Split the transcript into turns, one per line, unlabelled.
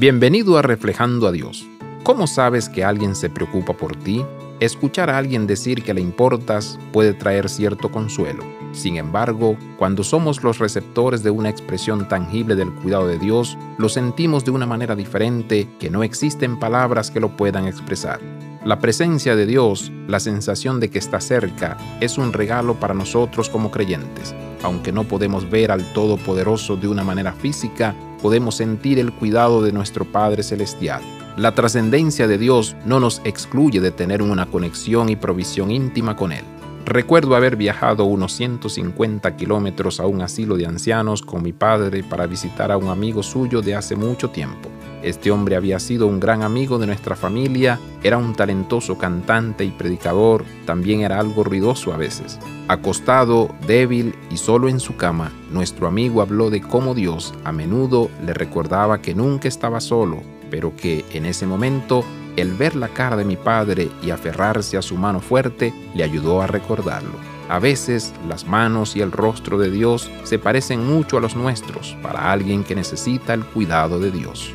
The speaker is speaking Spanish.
Bienvenido a Reflejando a Dios. ¿Cómo sabes que alguien se preocupa por ti? Escuchar a alguien decir que le importas puede traer cierto consuelo. Sin embargo, cuando somos los receptores de una expresión tangible del cuidado de Dios, lo sentimos de una manera diferente que no existen palabras que lo puedan expresar. La presencia de Dios, la sensación de que está cerca, es un regalo para nosotros como creyentes. Aunque no podemos ver al Todopoderoso de una manera física, podemos sentir el cuidado de nuestro Padre Celestial. La trascendencia de Dios no nos excluye de tener una conexión y provisión íntima con Él. Recuerdo haber viajado unos 150 kilómetros a un asilo de ancianos con mi padre para visitar a un amigo suyo de hace mucho tiempo. Este hombre había sido un gran amigo de nuestra familia, era un talentoso cantante y predicador, también era algo ruidoso a veces. Acostado, débil y solo en su cama, nuestro amigo habló de cómo Dios a menudo le recordaba que nunca estaba solo, pero que en ese momento el ver la cara de mi padre y aferrarse a su mano fuerte le ayudó a recordarlo. A veces las manos y el rostro de Dios se parecen mucho a los nuestros para alguien que necesita el cuidado de Dios.